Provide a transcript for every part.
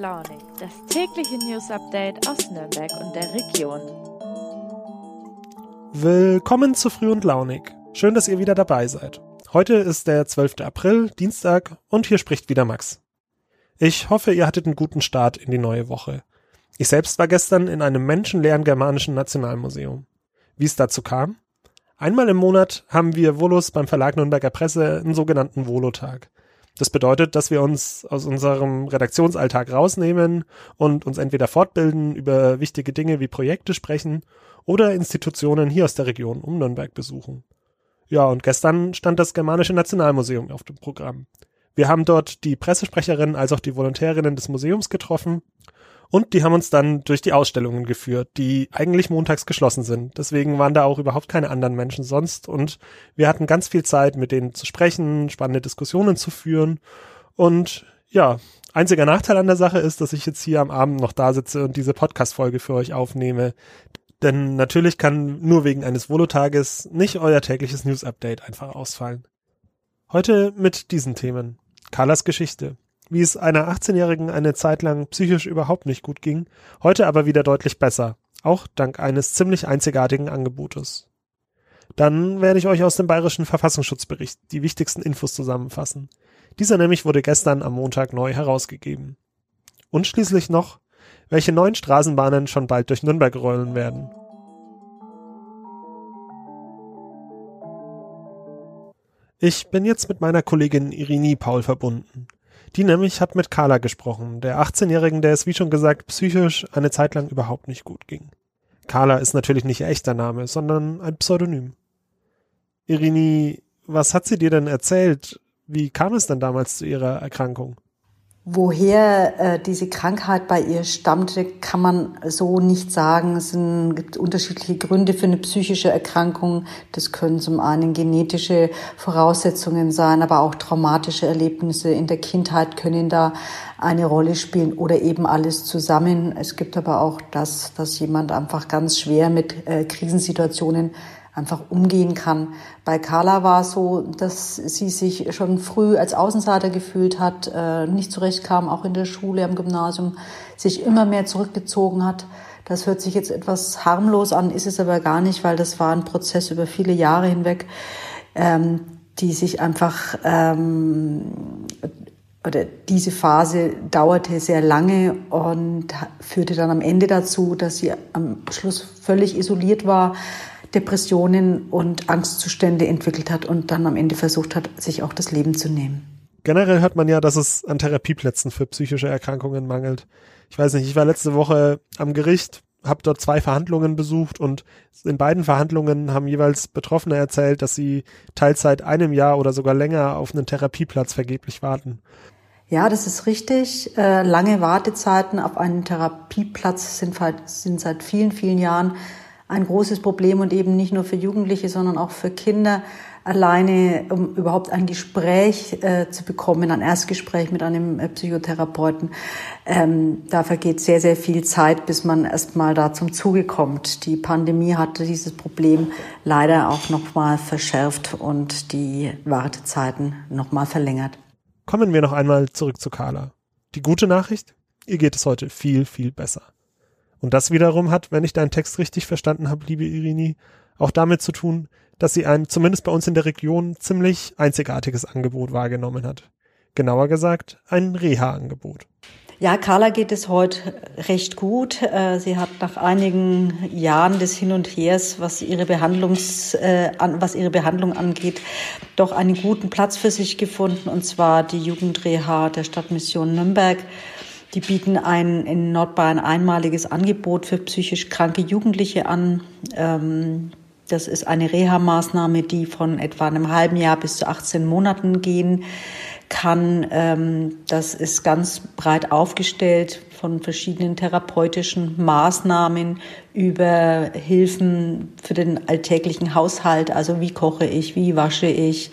Launig, das tägliche News Update aus Nürnberg und der Region. Willkommen zu Früh und Launig. Schön, dass ihr wieder dabei seid. Heute ist der 12. April, Dienstag, und hier spricht wieder Max. Ich hoffe, ihr hattet einen guten Start in die neue Woche. Ich selbst war gestern in einem menschenleeren germanischen Nationalmuseum. Wie es dazu kam? Einmal im Monat haben wir Volos beim Verlag Nürnberger Presse einen sogenannten Volotag. Das bedeutet, dass wir uns aus unserem Redaktionsalltag rausnehmen und uns entweder fortbilden, über wichtige Dinge wie Projekte sprechen oder Institutionen hier aus der Region um Nürnberg besuchen. Ja, und gestern stand das Germanische Nationalmuseum auf dem Programm. Wir haben dort die Pressesprecherin als auch die Volontärinnen des Museums getroffen und die haben uns dann durch die Ausstellungen geführt, die eigentlich montags geschlossen sind. Deswegen waren da auch überhaupt keine anderen Menschen sonst. Und wir hatten ganz viel Zeit, mit denen zu sprechen, spannende Diskussionen zu führen. Und ja, einziger Nachteil an der Sache ist, dass ich jetzt hier am Abend noch da sitze und diese Podcast-Folge für euch aufnehme. Denn natürlich kann nur wegen eines Volotages nicht euer tägliches News-Update einfach ausfallen. Heute mit diesen Themen. Carlas Geschichte wie es einer 18-Jährigen eine Zeit lang psychisch überhaupt nicht gut ging, heute aber wieder deutlich besser, auch dank eines ziemlich einzigartigen Angebotes. Dann werde ich euch aus dem Bayerischen Verfassungsschutzbericht die wichtigsten Infos zusammenfassen. Dieser nämlich wurde gestern am Montag neu herausgegeben. Und schließlich noch, welche neuen Straßenbahnen schon bald durch Nürnberg rollen werden. Ich bin jetzt mit meiner Kollegin Irini Paul verbunden. Die nämlich hat mit Carla gesprochen, der 18-Jährigen, der es wie schon gesagt psychisch eine Zeit lang überhaupt nicht gut ging. Carla ist natürlich nicht ihr echter Name, sondern ein Pseudonym. Irini, was hat sie dir denn erzählt? Wie kam es denn damals zu ihrer Erkrankung? Woher äh, diese Krankheit bei ihr stammte, kann man so nicht sagen. Es sind, gibt unterschiedliche Gründe für eine psychische Erkrankung. Das können zum einen genetische Voraussetzungen sein, aber auch traumatische Erlebnisse in der Kindheit können da eine Rolle spielen oder eben alles zusammen. Es gibt aber auch das, dass jemand einfach ganz schwer mit äh, Krisensituationen einfach umgehen kann. Bei Carla war es so, dass sie sich schon früh als Außenseiter gefühlt hat, äh, nicht zurechtkam, auch in der Schule, am Gymnasium, sich immer mehr zurückgezogen hat. Das hört sich jetzt etwas harmlos an, ist es aber gar nicht, weil das war ein Prozess über viele Jahre hinweg, ähm, die sich einfach ähm, oder diese Phase dauerte sehr lange und führte dann am Ende dazu, dass sie am Schluss völlig isoliert war, Depressionen und Angstzustände entwickelt hat und dann am Ende versucht hat, sich auch das Leben zu nehmen. Generell hört man ja, dass es an Therapieplätzen für psychische Erkrankungen mangelt. Ich weiß nicht, ich war letzte Woche am Gericht, habe dort zwei Verhandlungen besucht und in beiden Verhandlungen haben jeweils Betroffene erzählt, dass sie teils seit einem Jahr oder sogar länger auf einen Therapieplatz vergeblich warten. Ja, das ist richtig. Äh, lange Wartezeiten auf einen Therapieplatz sind, sind seit vielen, vielen Jahren ein großes Problem und eben nicht nur für Jugendliche, sondern auch für Kinder alleine, um überhaupt ein Gespräch äh, zu bekommen, ein Erstgespräch mit einem äh, Psychotherapeuten. Ähm, da vergeht sehr, sehr viel Zeit, bis man erstmal da zum Zuge kommt. Die Pandemie hatte dieses Problem leider auch nochmal verschärft und die Wartezeiten nochmal verlängert. Kommen wir noch einmal zurück zu Carla. Die gute Nachricht? Ihr geht es heute viel, viel besser. Und das wiederum hat, wenn ich deinen Text richtig verstanden habe, liebe Irini, auch damit zu tun, dass sie ein, zumindest bei uns in der Region, ziemlich einzigartiges Angebot wahrgenommen hat. Genauer gesagt, ein Reha-Angebot. Ja, Carla geht es heute recht gut. Äh, sie hat nach einigen Jahren des Hin und Hers, was ihre Behandlungs, äh, was ihre Behandlung angeht, doch einen guten Platz für sich gefunden, und zwar die Jugendreha der Stadtmission Nürnberg. Die bieten ein in Nordbayern einmaliges Angebot für psychisch kranke Jugendliche an. Ähm, das ist eine Reha-Maßnahme, die von etwa einem halben Jahr bis zu 18 Monaten gehen kann. Ähm, das ist ganz breit aufgestellt von verschiedenen therapeutischen Maßnahmen über Hilfen für den alltäglichen Haushalt. Also wie koche ich, wie wasche ich,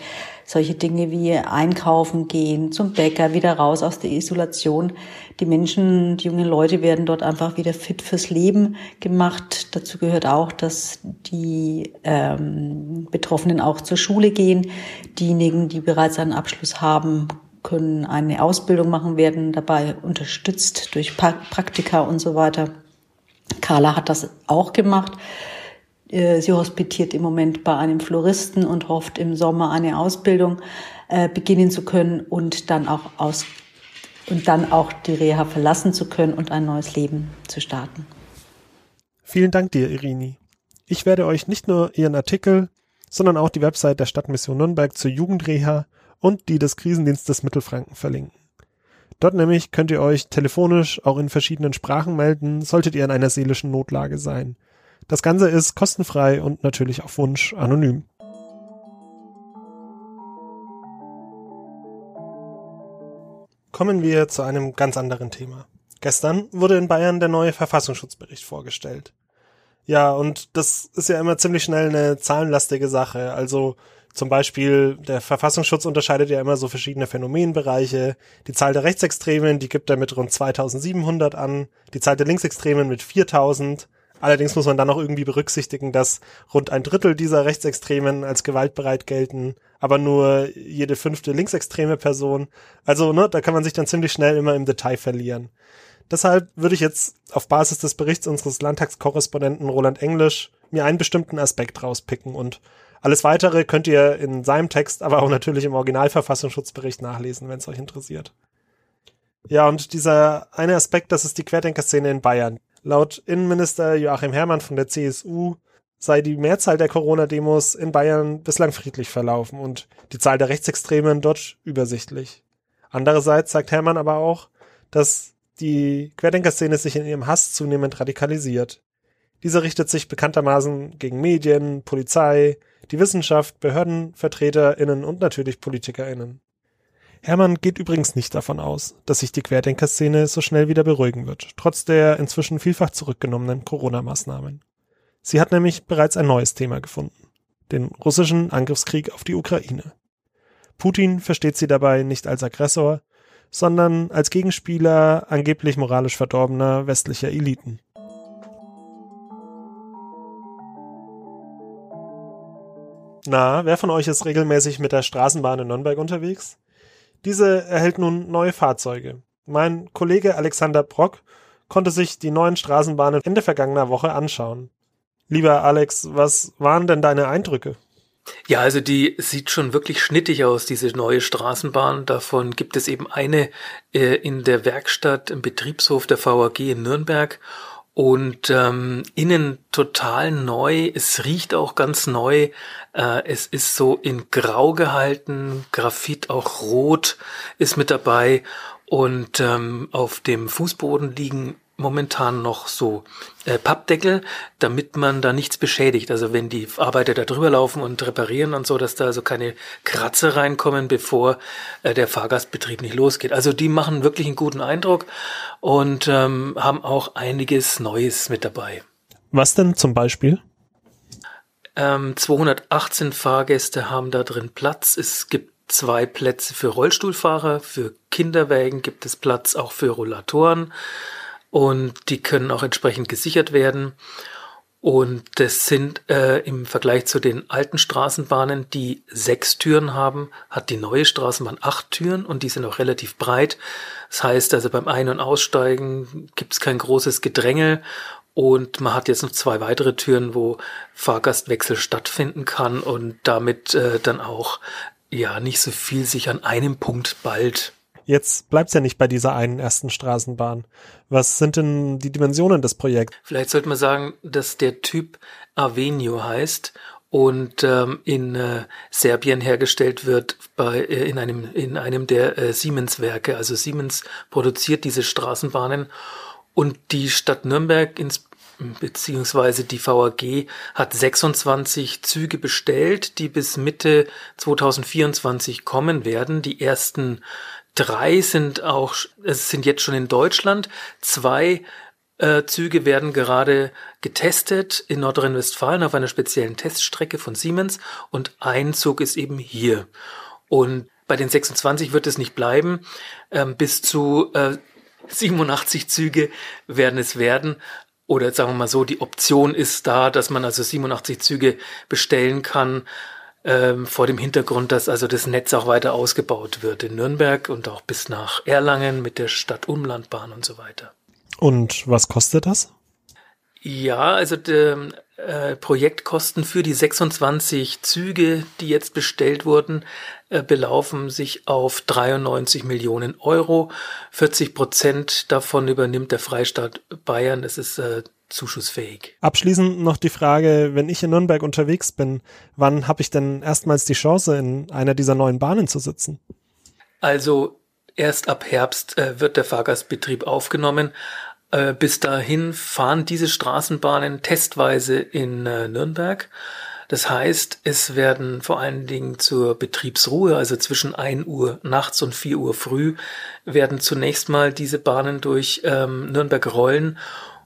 solche Dinge wie einkaufen gehen, zum Bäcker, wieder raus aus der Isolation. Die Menschen, die jungen Leute werden dort einfach wieder fit fürs Leben gemacht. Dazu gehört auch, dass die ähm, Betroffenen auch zur Schule gehen. Diejenigen, die bereits einen Abschluss haben, können eine Ausbildung machen, werden dabei unterstützt durch Praktika und so weiter. Carla hat das auch gemacht. Äh, sie hospitiert im Moment bei einem Floristen und hofft im Sommer eine Ausbildung äh, beginnen zu können und dann auch aus und dann auch die Reha verlassen zu können und ein neues Leben zu starten. Vielen Dank dir, Irini. Ich werde euch nicht nur ihren Artikel, sondern auch die Website der Stadtmission Nürnberg zur Jugendreha und die des Krisendienstes Mittelfranken verlinken. Dort nämlich könnt ihr euch telefonisch auch in verschiedenen Sprachen melden, solltet ihr in einer seelischen Notlage sein. Das Ganze ist kostenfrei und natürlich auf Wunsch anonym. Kommen wir zu einem ganz anderen Thema. Gestern wurde in Bayern der neue Verfassungsschutzbericht vorgestellt. Ja, und das ist ja immer ziemlich schnell eine zahlenlastige Sache. Also zum Beispiel, der Verfassungsschutz unterscheidet ja immer so verschiedene Phänomenbereiche. Die Zahl der Rechtsextremen, die gibt er mit rund 2700 an. Die Zahl der Linksextremen mit 4000. Allerdings muss man dann auch irgendwie berücksichtigen, dass rund ein Drittel dieser Rechtsextremen als gewaltbereit gelten, aber nur jede fünfte linksextreme Person. Also, ne, da kann man sich dann ziemlich schnell immer im Detail verlieren. Deshalb würde ich jetzt auf Basis des Berichts unseres Landtagskorrespondenten Roland Englisch mir einen bestimmten Aspekt rauspicken und alles weitere könnt ihr in seinem Text, aber auch natürlich im Originalverfassungsschutzbericht nachlesen, wenn es euch interessiert. Ja, und dieser eine Aspekt, das ist die Querdenkerszene in Bayern. Laut Innenminister Joachim Herrmann von der CSU sei die Mehrzahl der Corona-Demos in Bayern bislang friedlich verlaufen und die Zahl der Rechtsextremen dort übersichtlich. Andererseits sagt Herrmann aber auch, dass die Querdenkerszene sich in ihrem Hass zunehmend radikalisiert. Dieser richtet sich bekanntermaßen gegen Medien, Polizei, die Wissenschaft, BehördenvertreterInnen und natürlich PolitikerInnen. Hermann geht übrigens nicht davon aus, dass sich die Querdenkerszene so schnell wieder beruhigen wird, trotz der inzwischen vielfach zurückgenommenen Corona-Maßnahmen. Sie hat nämlich bereits ein neues Thema gefunden. Den russischen Angriffskrieg auf die Ukraine. Putin versteht sie dabei nicht als Aggressor, sondern als Gegenspieler angeblich moralisch verdorbener westlicher Eliten. Na, wer von euch ist regelmäßig mit der Straßenbahn in Nürnberg unterwegs? Diese erhält nun neue Fahrzeuge. Mein Kollege Alexander Brock konnte sich die neuen Straßenbahnen Ende vergangener Woche anschauen. Lieber Alex, was waren denn deine Eindrücke? Ja, also die sieht schon wirklich schnittig aus, diese neue Straßenbahn. Davon gibt es eben eine äh, in der Werkstatt im Betriebshof der VAG in Nürnberg und ähm, innen total neu. Es riecht auch ganz neu. Äh, es ist so in Grau gehalten, Graphit auch rot ist mit dabei und ähm, auf dem Fußboden liegen momentan noch so äh, Pappdeckel, damit man da nichts beschädigt. Also wenn die Arbeiter da drüber laufen und reparieren und so, dass da also keine Kratzer reinkommen, bevor äh, der Fahrgastbetrieb nicht losgeht. Also die machen wirklich einen guten Eindruck und ähm, haben auch einiges Neues mit dabei. Was denn zum Beispiel? Ähm, 218 Fahrgäste haben da drin Platz. Es gibt zwei Plätze für Rollstuhlfahrer, für Kinderwägen gibt es Platz auch für Rollatoren und die können auch entsprechend gesichert werden. Und das sind äh, im Vergleich zu den alten Straßenbahnen, die sechs Türen haben, hat die neue Straßenbahn acht Türen und die sind auch relativ breit. Das heißt also beim Ein- und Aussteigen gibt es kein großes Gedränge und man hat jetzt noch zwei weitere Türen, wo Fahrgastwechsel stattfinden kann und damit äh, dann auch ja nicht so viel sich an einem Punkt bald Jetzt bleibt's ja nicht bei dieser einen ersten Straßenbahn. Was sind denn die Dimensionen des Projekts? Vielleicht sollte man sagen, dass der Typ Avenio heißt und ähm, in äh, Serbien hergestellt wird bei äh, in einem in einem der äh, Siemens Werke. Also Siemens produziert diese Straßenbahnen und die Stadt Nürnberg ins beziehungsweise die VAG hat 26 Züge bestellt, die bis Mitte 2024 kommen werden. Die ersten Drei sind auch, es sind jetzt schon in Deutschland. Zwei äh, Züge werden gerade getestet in Nordrhein-Westfalen auf einer speziellen Teststrecke von Siemens und ein Zug ist eben hier. Und bei den 26 wird es nicht bleiben. Ähm, bis zu äh, 87 Züge werden es werden. Oder sagen wir mal so, die Option ist da, dass man also 87 Züge bestellen kann. Ähm, vor dem Hintergrund, dass also das Netz auch weiter ausgebaut wird in Nürnberg und auch bis nach Erlangen mit der Stadt-Umlandbahn und so weiter. Und was kostet das? Ja, also die äh, Projektkosten für die 26 Züge, die jetzt bestellt wurden, äh, belaufen sich auf 93 Millionen Euro. 40 Prozent davon übernimmt der Freistaat Bayern. Das ist äh, zuschussfähig. Abschließend noch die Frage, wenn ich in Nürnberg unterwegs bin, wann habe ich denn erstmals die Chance, in einer dieser neuen Bahnen zu sitzen? Also erst ab Herbst äh, wird der Fahrgastbetrieb aufgenommen. Äh, bis dahin fahren diese Straßenbahnen testweise in äh, Nürnberg. Das heißt, es werden vor allen Dingen zur Betriebsruhe, also zwischen 1 Uhr nachts und 4 Uhr früh, werden zunächst mal diese Bahnen durch ähm, Nürnberg rollen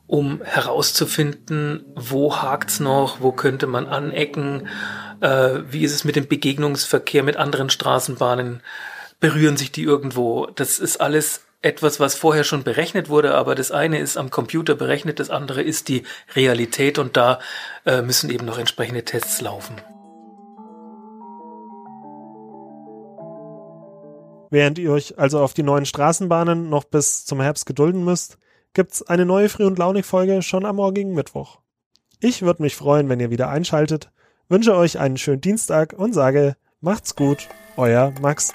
um herauszufinden, wo hakt's noch, wo könnte man anecken, äh, wie ist es mit dem Begegnungsverkehr mit anderen Straßenbahnen, berühren sich die irgendwo. Das ist alles etwas, was vorher schon berechnet wurde, aber das eine ist am Computer berechnet, das andere ist die Realität und da äh, müssen eben noch entsprechende Tests laufen. Während ihr euch also auf die neuen Straßenbahnen noch bis zum Herbst gedulden müsst, gibt's eine neue Früh- und Launig-Folge schon am morgigen Mittwoch. Ich würde mich freuen, wenn ihr wieder einschaltet, wünsche euch einen schönen Dienstag und sage, macht's gut, euer Max.